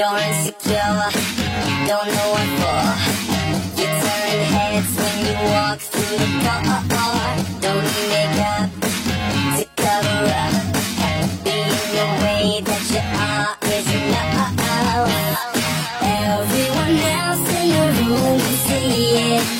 You're insecure, don't know what for. You turn heads when you walk through the door. Don't need makeup to cover up. Being the way that you are is enough. Everyone else in the room can see it.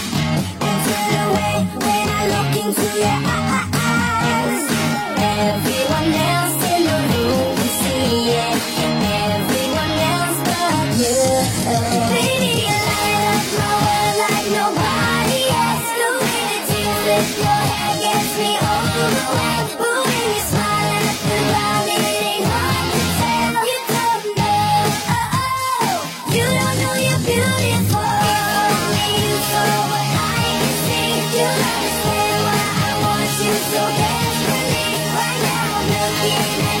so desperately right now,